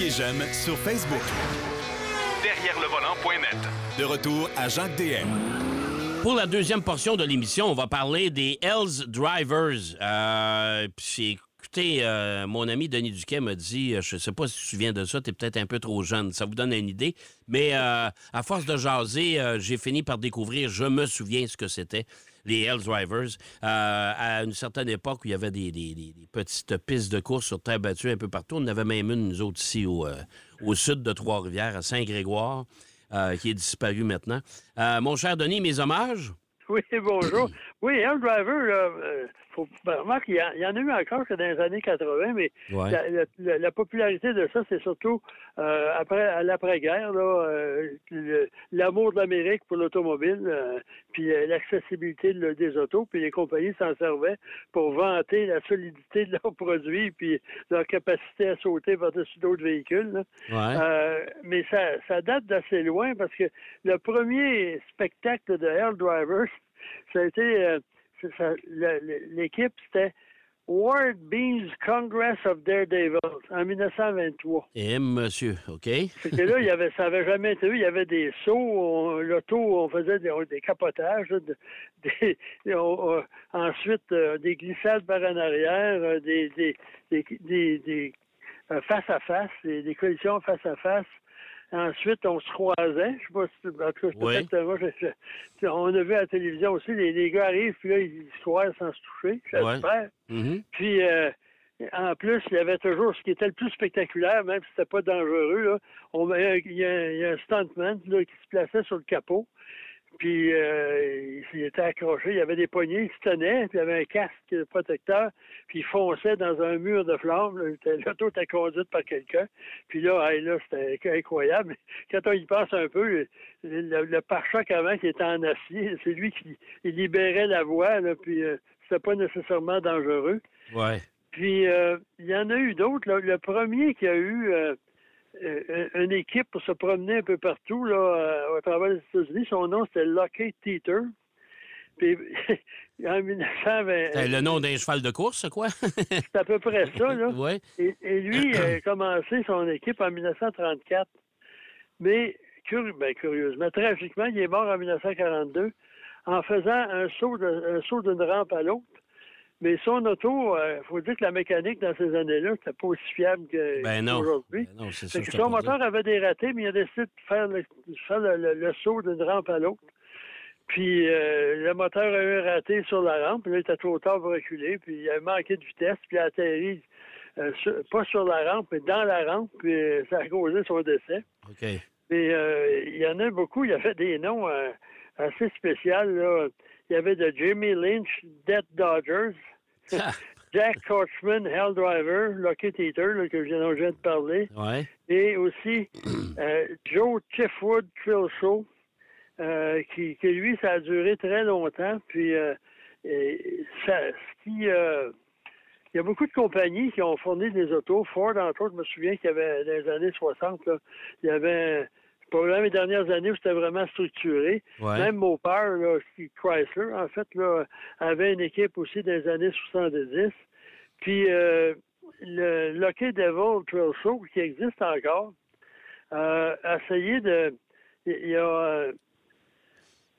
Cliquez j'aime sur Facebook. Derrière le volant.net. De retour à Jacques DM. Pour la deuxième portion de l'émission, on va parler des Hells Drivers. Euh, puis Écoutez, euh, mon ami Denis Duquet m'a dit, euh, je ne sais pas si tu te souviens de ça, tu es peut-être un peu trop jeune, ça vous donne une idée, mais euh, à force de jaser, j'ai fini par découvrir, je me souviens ce que c'était, les Hells Drivers. à une certaine époque où il y avait des, petites pistes de course sur terre battue un peu partout, on avait même une, nous autres, ici au, au sud de Trois-Rivières, à Saint-Grégoire, qui est disparu maintenant. mon cher Denis, mes hommages. Oui, bonjour. Oui, Hells Driver, faut remarque qu'il y, en a eu encore que dans les années 80, mais la, popularité de ça, c'est surtout euh, après à l'après-guerre, euh, l'amour de l'Amérique pour l'automobile, euh, puis l'accessibilité des autos, puis les compagnies s'en servaient pour vanter la solidité de leurs produits, puis leur capacité à sauter par-dessus d'autres véhicules. mais ça, ça date d'assez loin parce que le premier spectacle de Hell Drivers, ça a été l'équipe, c'était Ward Beans Congress of Daredevils en 1923. Et monsieur, OK. C'était là, il y avait, ça n'avait jamais été vu. Il y avait des sauts, l'auto, on faisait des, des capotages, des, ensuite euh, des glissades par en arrière, euh, des, des, des, euh, face à face, des, collisions face à face. Ensuite, on se croisait. Je sais pas si, en tout cas, peut-être, on a vu à la télévision aussi, les, gars arrivent, puis là, ils se croisent sans se toucher. J'espère. Mm-hmm. Puis, euh, en plus, il y avait toujours ce qui était le plus spectaculaire, même si c'était pas dangereux, là. On, il, y a, il y a un stuntman là, qui se plaçait sur le capot. Puis euh, il était accroché, il y avait des poignées, il se tenait, puis il y avait un casque protecteur, puis il fonçait dans un mur de flammes. L'auto était conduite par quelqu'un. Puis là, là c'était incroyable. Quand on y passe un peu, le, pare-choc avant qui était en acier, c'est lui qui libérait la voie, là, puis euh, c'était pas nécessairement dangereux. Ouais. Puis euh, il y en a eu d'autres. Le premier qui a eu euh, une équipe pour se promener un peu partout là, euh, à travers les États-Unis. Son nom, c'était Lockheed Teeter. Puis, en 1920... C'est le nom d'un cheval de course, quoi? c'est à peu près ça, là. Ouais. Et, lui, a commencé son équipe en 1934. Mais, ben, curieusement, tragiquement, il est mort en 1942 en faisant un saut un saut d'une rampe à l'autre. Mais son auto, il euh, faut dire que la mécanique dans ces années-là, c'était pas aussi fiable qu'aujourd'hui. Ben ben son moteur avait des ratés, mais il a décidé de faire le, saut d'une rampe à l'autre. Puis euh, le moteur a eu un raté sur la rampe, puis là, il était trop tard pour reculer, puis il a manqué de vitesse, puis il a atterri euh, pas sur la rampe, mais dans la rampe, puis ça a causé son décès. OK. Mais il y en a beaucoup, il y avait des noms assez spéciaux, là il y avait de Jimmy Lynch, Death Dodgers, Jack Coachman, Hell Driver, Lucky Teeter, que je viens de parler, et aussi euh, Joe Chifwood Thrill Show, euh, qui, lui, ça a duré très longtemps, puis euh, ça, qui... il y a beaucoup de compagnies qui ont fourni des autos. Ford, entre autres, je me souviens qu'il y avait dans les années 60, il y avait pas les dernières années où c'était vraiment structuré. Même mon père, là, Chrysler, en fait, là, avait une équipe aussi des années 70. Puis euh, le Lucky Devil Trail Show, qui existe encore, euh, a essayé de... Il a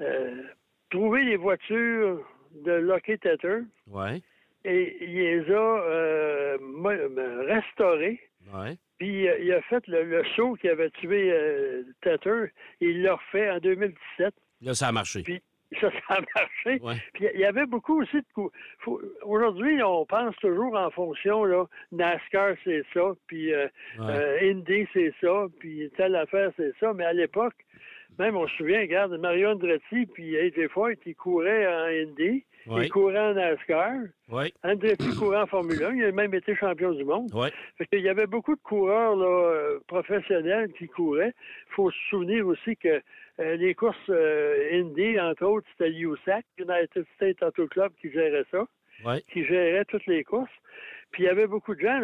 euh, trouvé les voitures de Lucky Tether. Ouais. Et il les a restaurées. Ouais. Puis euh, il a fait le, show qui avait tué euh, Tatter, il l'a refait en 2017. Là, ça a marché. Puis ça, ça a marché. Puis il y avait beaucoup aussi de Aujourd'hui, on pense toujours en fonction, là, NASCAR, c'est ça, puis euh, Indy, c'est ça, puis telle affaire, c'est ça. Mais à l'époque, même on se souvient, regarde, Mario Andretti puis AJ Foyt, ils couraient en Indy. Il courait en NASCAR. Oui. Andretti courait en Formule 1. Il a même été champion du monde. Oui. Il y avait beaucoup de coureurs là, euh, professionnels qui couraient. Il faut se souvenir aussi que euh, les courses euh, Indy, entre autres, c'était USAC, United States Auto Club, qui gérait ça. Oui. Qui gérait toutes les courses. Puis il y avait beaucoup de gens.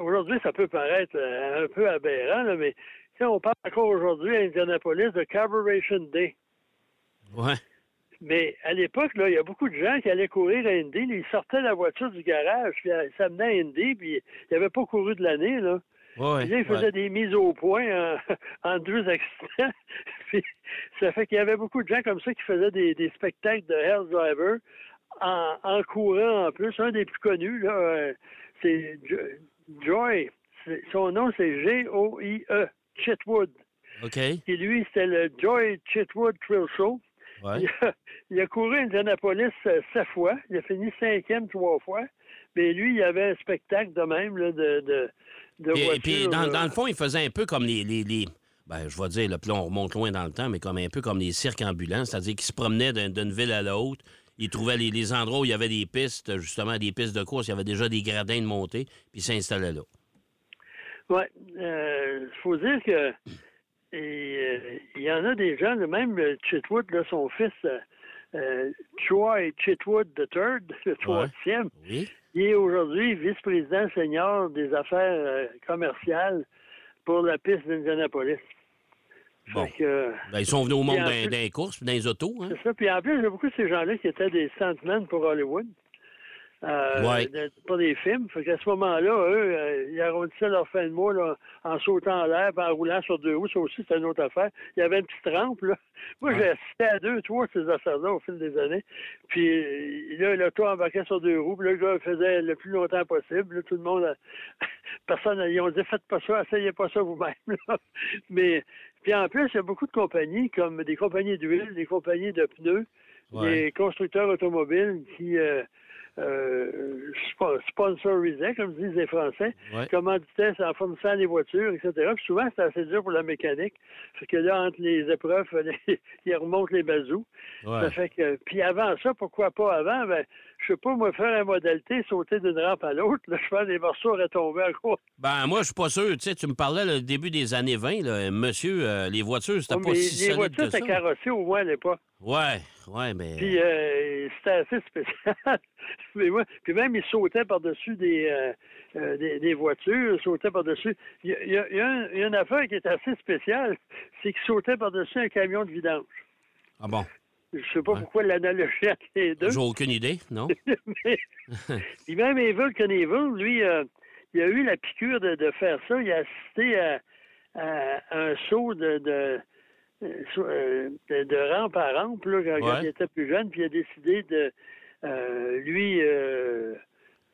Aujourd'hui, ça peut paraître un peu aberrant, là, mais on parle encore aujourd'hui à Indianapolis de Carburation Day. Ouais. Mais à l'époque, là, il y a beaucoup de gens qui allaient courir à Indy. Ils sortaient la voiture du garage, puis ça menait à Indy, puis ils n'avaient pas couru de l'année, là. Ouais, Puis là, il faisait ouais. des mises au point en, en deux accidents. Puis ça fait qu'il y avait beaucoup de gens comme ça qui faisaient des, des spectacles de Hell Driver en, en courant en plus. Un des plus connus, là, euh, c'est Jo- Joy. Son nom, c'est G-O-I-E, Chitwood. OK. Et lui, c'était le Joy Chitwood Thrill Show. Ouais. Il, a, il a couru Indianapolis euh, sept fois. Il a fini cinquième trois fois. Mais lui, il avait un spectacle de même là, de, de, de Puis, voitures. puis dans, le fond, il faisait un peu comme les. les, les- ben, je vais dire, là, puis là, on remonte loin dans le temps, mais comme un peu comme les cirques ambulants, c'est-à-dire qu'ils se promenaient d'un- d'une ville à l'autre. Ils trouvaient les, les endroits où il y avait des pistes, justement, des pistes de course, il y avait déjà des gradins de montée, puis ils s'installaient là. Oui. Il faut dire que euh, il y en a des gens, même euh, Chitwood, là, son fils, euh, euh, Troy Chitwood III, le troisième, Oui. il est aujourd'hui vice-président senior des affaires euh, commerciales pour la piste d'Indianapolis. Bon. Que, euh, Ben, ils sont venus au monde Puis en d'un plus- d'un course, puis dans les autos. Hein? C'est ça. Puis en plus, il y a beaucoup de ces gens-là qui étaient des stuntmen pour Hollywood. Euh, Ouais. de- pour des films. Fait qu'à ce moment-là, eux, euh, ils arrondissaient leur fin de mois là, en sautant en l'air, en roulant sur deux roues. Ça aussi, c'était une autre affaire. Il y avait une petite rampe, là. Moi, Ouais. j'ai assisté à deux, trois de ces affaires-là au fil des années. Puis euh, là, l'auto embarquait sur deux roues, puis le gars faisait le plus longtemps possible. Là, tout le monde, a- personne, ils ont dit, faites pas ça, essayez pas ça vous-même. là. Mais, puis en plus, il y a beaucoup de compagnies, comme des compagnies d'huile, des compagnies de pneus, Ouais. des constructeurs automobiles qui euh, euh, spo- sponsorisaient, comme disent les Français, Ouais. commanditaient en fournissant les voitures, etc. Puis souvent, c'est assez dur pour la mécanique. Fait que là, entre les épreuves, les- ils remontent les bazous. Ouais. Ça fait que, puis avant ça, pourquoi pas avant? Ben, je sais pas, moi, faire un modèle T, sauter d'une rampe à l'autre, pense que les morceaux auraient tombé à quoi? Ben, moi, je suis pas sûr. Tu sais, tu me parlais le début des années 20, là, monsieur, euh, les voitures, c'était Ouais, pas si les solide voitures que ça. étaient carrossées au moins à l'époque. Ouais, ouais, mais. Puis euh, c'était assez spécial. Mais ouais, puis même, ils sautaient par-dessus des, euh, euh, des, des voitures, ils sautaient par-dessus. Il y a, il y a- il y a un- il y a une affaire qui est assez spéciale, c'est qu'ils sautaient par-dessus un camion de vidange. Ah bon, Je sais pas Ouais. pourquoi l'analogie entre les deux. j'ai aucune idée, non? mais, puis même Evel Knievel, lui, euh, il a eu la piqûre de, de faire ça. Il a assisté à, à un saut de, de, so- euh, de, de rampe à rampe là, quand, il était plus jeune, puis il a décidé de euh, lui euh,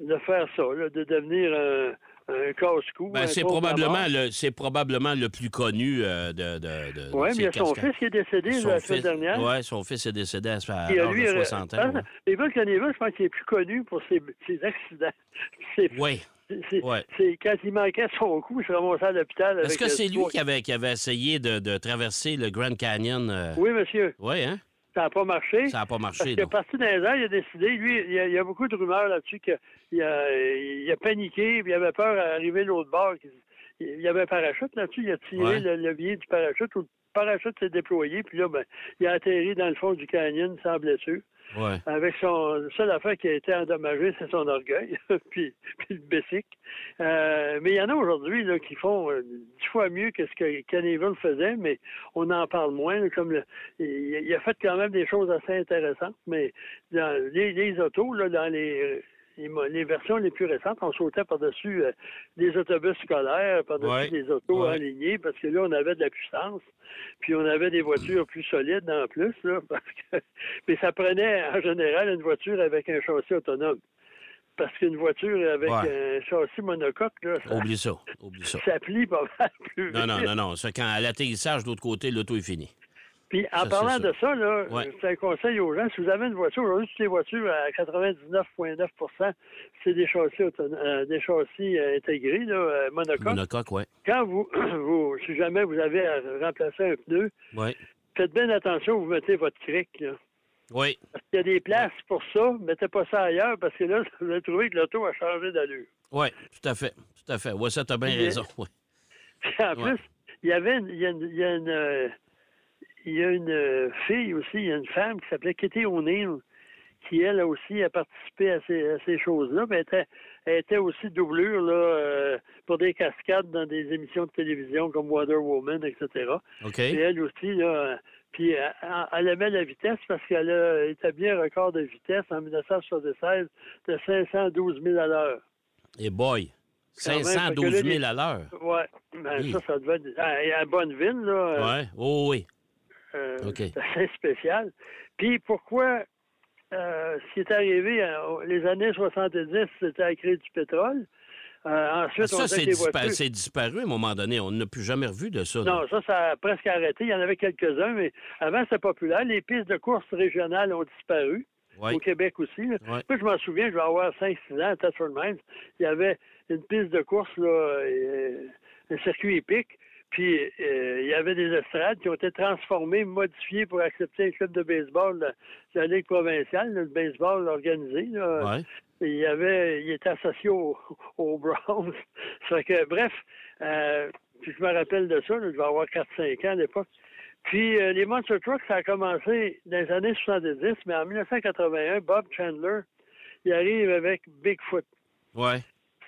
de faire ça, là, de devenir un, un casse-cou. Ben, c'est probablement le c'est probablement le plus connu euh, de, de, de, Oui, mais il y a ces son fils qui est décédé Son la semaine fils- dernière. Ouais, son fils est décédé à, à Puis, euh, l'âge lui, de euh, 60 ah, ans. ouais. Knievel, je pense qu'il est plus connu pour ses, ses accidents. Oui. C'est- Ouais. quand il manquait son coup, il se ramassait à l'hôpital. Est-ce que c'est lui qui avait, qui avait essayé de, de traverser le Grand Canyon? euh? Oui, monsieur. Oui, hein? Ça n'a pas marché. Ça n'a pas Parce marché, est non. parti dans les airs, il a décidé, lui, il y a, il y a beaucoup de rumeurs là-dessus qu'il a, il a paniqué, puis il avait peur d'arriver l'autre bord. Il y avait un parachute là-dessus, il a tiré Ouais. le levier du parachute, où le parachute s'est déployé, puis là, ben, il a atterri dans le fond du canyon sans blessure. Avec son la seule affaire qui a été endommagée, c'est son orgueil, puis, le bessic. Euh, mais il y en a aujourd'hui qui font euh, dix fois mieux que ce que Cannaville faisait, mais on en parle moins. comme le- il, il a fait quand même des choses assez intéressantes, mais dans les, les autos, là, dans les, euh, les, versions les plus récentes, on sautait par-dessus euh, des autobus scolaires, par-dessus Ouais. des autos Ouais. alignés, parce que là, on avait de la puissance. Puis on avait des voitures plus solides en plus, là, parce que mais ça prenait en général une voiture avec un châssis autonome. Parce qu'une voiture avec Ouais. un châssis monocoque, là, ça, Oublie ça. Oublie ça. ça plie pas mal plus Non, non, vite. non, non. Ça, quand à l'atterrissage de l'autre côté, l'auto est fini. Puis en Ça, parlant de ça, là, Ouais. c'est un conseil aux gens. Si vous avez une voiture, aujourd'hui, toutes les voitures à 99,9% c'est des châssis euh, des châssis euh, intégrés, là, euh, monocoques. Monocoque, oui. Quand vous, vous, si jamais vous avez à remplacer un pneu, Oui. faites bien attention où vous mettez votre cric, là. Oui. Il y a des places pour ça, mettez pas ça ailleurs parce que là, vous allez trouver que l'auto a changé d'allure. Oui, tout à fait. Tout à fait. Ouais, ça, t'as bien raison. Ouais. Puis en Ouais. plus, il y avait une, il y a une, y a une, euh, il y a une, euh, fille aussi, il y a une femme qui s'appelait Kitty O'Neill, qui elle aussi a participé à ces, à ces choses-là, mais elle était, elle était aussi doublure là, euh, pour des cascades dans des émissions de télévision comme Wonder Woman, etc. Et elle aussi, là, euh, puis elle, elle aimait la vitesse parce qu'elle a établi un record de vitesse en 1976 de 512 000 à l'heure. Et boy, même, fait que 512 là, 000 les- à l'heure. Ben, Oui. Ça, ça devait être. À, à Bonneville, là. Ouais. Oh oui. Euh. C'est assez spécial. Puis pourquoi euh, ce qui est arrivé euh, les années 70, c'était à créer du pétrole. Euh, ensuite, Ah, on ça, c'est que les dispa- voitures- c'est disparu à un moment donné. On n'a plus jamais revu de ça. là. Non, ça, ça a presque arrêté. Il y en avait quelques-uns, mais avant, c'était populaire. Les pistes de course régionales ont disparu. Ouais. Au Québec aussi. là. Ouais. Moi, je m'en souviens, je vais avoir 5-6 ans à Tetford Mines. Il y avait une piste de course, là, euh, un circuit épique. Puis, euh, il y avait des estrades qui ont été transformées, modifiées pour accepter un club de baseball de la Ligue provinciale, là, le baseball organisé. Là. Ouais. Il y avait, il était associé au, au Browns. Ça fait que, bref, euh, puis je me rappelle de ça, là, je vais avoir 4-5 ans à l'époque. Puis euh, les Monster Trucks, ça a commencé dans les années 70, mais en 1981, Bob Chandler, il arrive avec Bigfoot. Ouais.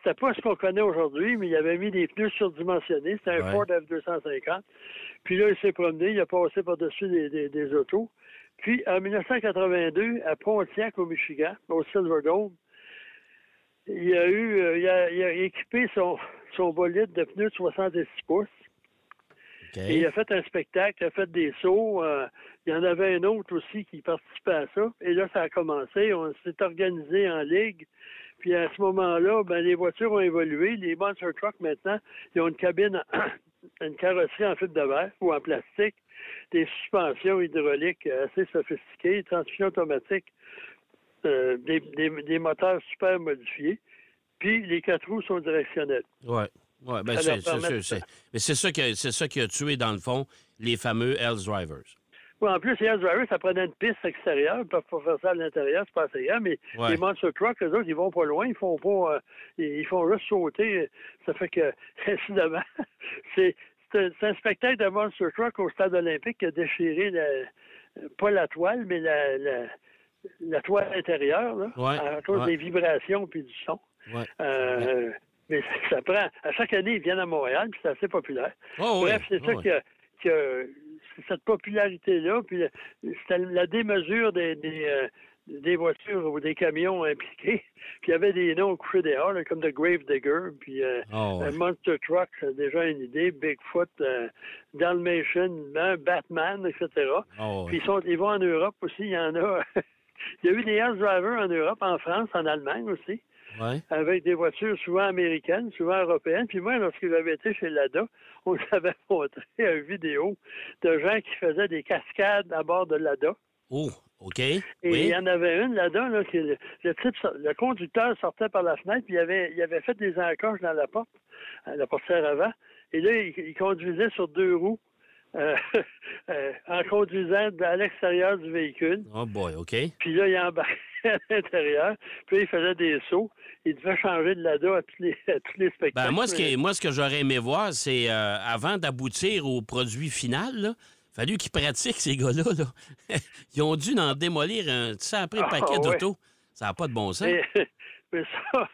C'était pas ce qu'on connaît aujourd'hui, mais il avait mis des pneus surdimensionnés. C'était un Ouais. Ford F-250. Puis là, il s'est promené, il a passé par-dessus des, des- des autos. Puis, en 1982, à Pontiac, au Michigan, au Silverdome, il a eu, euh, il, a, il a équipé son, son bolide de pneus de 66 pouces. Et il a fait un spectacle, il a fait des sauts. euh, il y en avait un autre aussi qui participait à ça. Et là, ça a commencé. On s'est organisé en ligue. Puis à ce moment-là, ben, les voitures ont évolué. Les Monster Trucks, maintenant, ils ont une cabine, une carrosserie en fibre de verre ou en plastique, des suspensions hydrauliques assez sophistiquées, transmission automatique, euh, des, des- des moteurs super modifiés. Puis les quatre roues sont directionnelles. Ouais. Ouais, ben c'est ça, qui a- c'est ça qui a tué, dans le fond, les fameux Hells Drivers. Oui, en plus, Hells Drivers, ça prenait une piste extérieure. Ils peuvent pas faire ça à l'intérieur, c'est pas assez grand, mais Ouais. les Monster Trucks, eux autres, ils vont pas loin, ils font pas. euh, ils font juste sauter. Ça fait que, incidemment, c'est c'est un, spectacle de Monster Truck au stade olympique qui a déchiré la- pas la toile, mais la, la, la toile intérieure, là, Ouais, à cause ouais. des vibrations puis du son. Ouais. Euh, mais ça prend. À chaque année, ils viennent à Montréal, puis c'est assez populaire. Oh. Bref, c'est ça Oh, oui. qui a, qui a- cette popularité-là, puis c'était la démesure des, des, euh, des voitures ou des camions impliqués. Puis il y avait des noms couchés dehors, là, comme The Grave Digger, puis euh, Oh, ouais. Monster Truck, c'est déjà une idée, Bigfoot, euh, Dalmatian, hein, Batman, etc. Oh, Puis ils, sont, ils vont en Europe aussi, il y en a. il y a eu des Hells Drivers en Europe, en France, en Allemagne aussi ouais. avec des voitures souvent américaines, souvent européennes. Puis moi, lorsque j'avais été chez Lada, on nous avait montré une vidéo de gens qui faisaient des cascades à bord de Lada. Oh, OK. Et il oui. y en avait une là-dedans, là, qui, le, le type, le conducteur sortait par la fenêtre, puis il avait, il avait fait des encoches dans la porte, à la portière avant. Et là, il, il conduisait sur deux roues, euh, euh, en conduisant à l'extérieur du véhicule. Oh boy, OK. Puis là, il embarquait à l'intérieur. Puis là, il faisait des sauts. Il devait changer de lada à tous les, à tous les spectacles. Ben, moi, ce, qui, moi, ce que j'aurais aimé voir, c'est euh, avant d'aboutir au produit final, là, fallu qu'ils pratiquent, ces gars-là. là. Ils ont dû en démolir un sacré Ah, paquet ouais. d'autos. Ça n'a pas de bon sens. Mais, mais ça,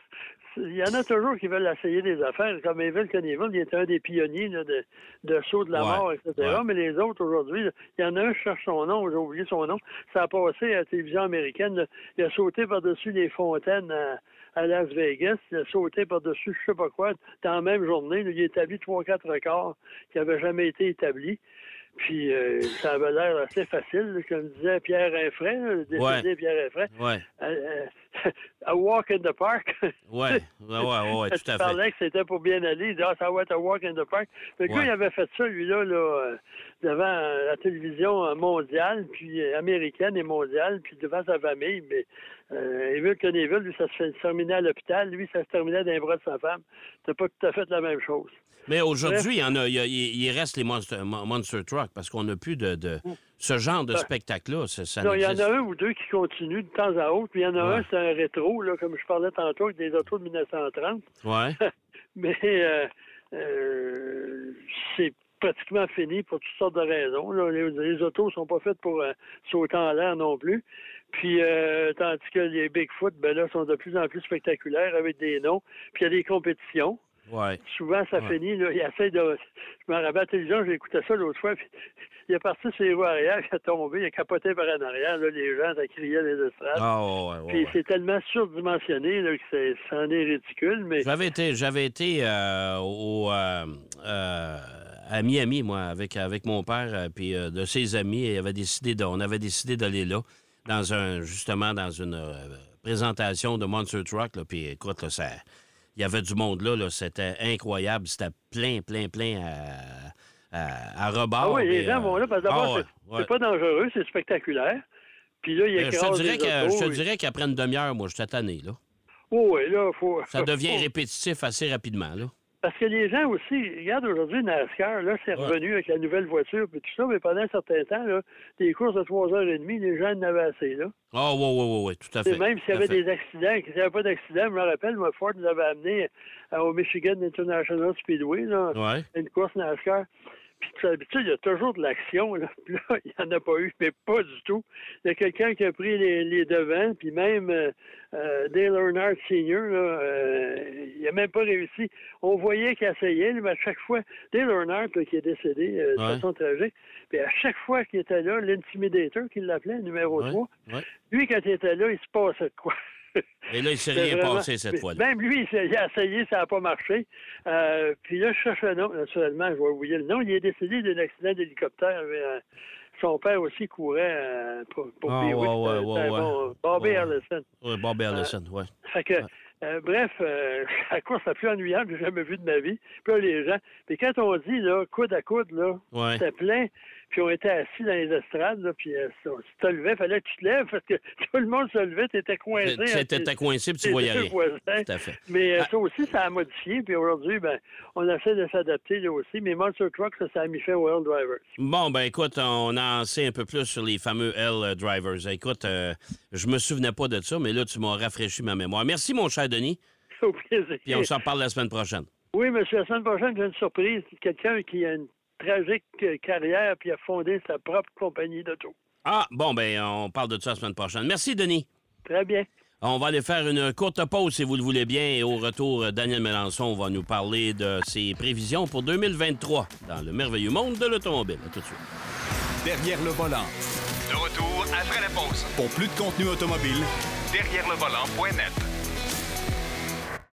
il y en a toujours qui veulent essayer des affaires. Comme Evil Conneville, il était un des pionniers là, de, de saut de la Ouais, mort, etc. ouais. Mais les autres, aujourd'hui, il y en a un, je cherche son nom, j'ai oublié son nom. Ça a passé à la télévision américaine. là. Il a sauté par-dessus les fontaines à, à Las Vegas. Il a sauté par-dessus je sais pas quoi. Dans la même journée, là, il a établi trois, quatre records qui n'avaient jamais été établis. Puis euh, ça avait l'air assez facile, comme disait Pierre Infray, le décédé Ouais. Pierre Infray. Euh, euh, a walk in the park. ouais, ouais, ouais, tout à fait. parlais que c'était pour bien aller. Il dit, ah, ça va être a walk in the park. Le Ouais. gars, il avait fait ça, lui-là, là, euh, devant euh, la télévision euh, mondiale, puis américaine et mondiale, puis devant sa famille. Mais euh, Émile Conneville, lui, ça se terminait à l'hôpital. Lui, ça se terminait dans les bras de sa femme. C'était pas tout à fait la même chose. Mais aujourd'hui, il y en a, il, y a- il- il reste les Monster, Mon- Monster Truck parce qu'on n'a plus de, de- ce genre de Ben, spectacle-là. Ça, ça Non, il y en a un ou deux qui continuent de temps à autre, puis il y en a Ouais. un, c'est un rétro, là, comme je parlais tantôt, avec des autos de 1930. Ouais. Mais euh, euh, c'est pratiquement fini pour toutes sortes de raisons. là. Les, les autos sont pas faites pour euh, sauter en l'air non plus. Puis euh, tandis que les Bigfoot, ben là, sont de plus en plus spectaculaires avec des noms. Puis il y a des compétitions. Ouais. Souvent, ça Ouais. finit, là, ils essaient de. Je me rappelle à la télévision, écouté ça l'autre fois, puis il est parti sur les roues arrière, il a tombé, il a capoté par en arrière. Là, les gens, ça criait les estrades. Ah, ouais, Puis c'est tellement surdimensionné là, que c'est- c'en est ridicule, mais J'avais été, j'avais été euh, au, euh, euh, à Miami, moi, avec, avec mon père, puis de ses amis, et il avait décidé de- on avait décidé d'aller là, dans un, justement dans une présentation de Monster Truck, puis écoute, là, ça, il y avait du monde là, là, c'était incroyable, c'était plein, plein, plein à, à, à rebord. Ah oui, les gens euh, vont là parce que d'abord, ah ouais, c'est ouais. pas dangereux, c'est spectaculaire. Puis là, il y a Je te dirais, que, je te dirais qu'après une demi-heure, moi, j'étais tanné, là. Oh, oui, là, faut. Ça devient répétitif assez rapidement, là. Parce que les gens aussi, regarde aujourd'hui NASCAR, là, c'est revenu avec la nouvelle voiture puis tout ça, mais pendant un certain temps, là, des courses de 3h30, les gens en avaient assez, là. Ah, oui, oui, oui, oui, tout à Et fait. même s'il y avait des accidents, qu'il n'y avait pas d'accident, je me rappelle, moi, Ford nous avait amené euh, au Michigan International Speedway, là, Ouais. une course NASCAR. Puis d'habitude, il y a toujours de l'action. Là. Puis là, il n'y en a pas eu, mais pas du tout. Il y a quelqu'un qui a pris les, les devants, puis même euh, euh, Dale Earnhardt Sr., là, euh, il n'a même pas réussi. On voyait qu'il essayait, mais à chaque fois, Dale Earnhardt, là, qui est décédé de Ouais. façon tragique, puis à chaque fois qu'il était là, l'intimidator, qu'il l'appelait, numéro Ouais, 3, ouais. lui, quand il était là, il se passait de quoi? Et là, il s'est rien vraiment- passé cette fois-là. Même lui, il a essayé, ça n'a pas marché. Euh, puis là, je cherche un nom. Naturellement, je vais oublier le nom. Il est décédé d'un accident d'hélicoptère. mais, euh, son père aussi courait euh, pour, pour Ah, ouais, ouais, C'était ouais, ouais. bon- Bobby. Harrelson. Oui, oui. Fait que, euh, bref, euh, la course la plus ennuyante que j'ai jamais vue de ma vie. Puis là, les gens. Puis quand on dit, là, coude à coude, là, Ouais. c'était plein. Puis on était assis dans les estrades, là, puis euh, si tu te levais, fallait que tu te lèves parce que tout le monde se levait, tu étais coincé. Tu étais coincé puis tu voyais rien. Tout à fait. Mais euh, Ah. ça aussi, ça a modifié. Puis aujourd'hui, ben, on essaie de s'adapter là aussi. Mais Monster Truck, ça, ça a mis fin au World Drivers. Bon, ben écoute, on en sait un peu plus sur les fameux L drivers. Écoute, euh, je me souvenais pas de ça, mais là, tu m'as rafraîchi ma mémoire. Merci, mon cher Denis. Au plaisir. Puis on s'en parle la semaine prochaine. Oui, monsieur, la semaine prochaine, j'ai une surprise. Quelqu'un qui a une tragique euh, carrière puis a fondé sa propre compagnie d'auto. Ah, bon, ben on parle de ça la semaine prochaine. Merci, Denis. Très bien. On va aller faire une courte pause, si vous le voulez bien. Et au retour, Daniel Mélenchon va nous parler de ses prévisions pour 2023 dans le merveilleux monde de l'automobile. À tout de suite. Derrière le volant. De retour après la pause. Pour plus de contenu automobile, Derrière le volant.net.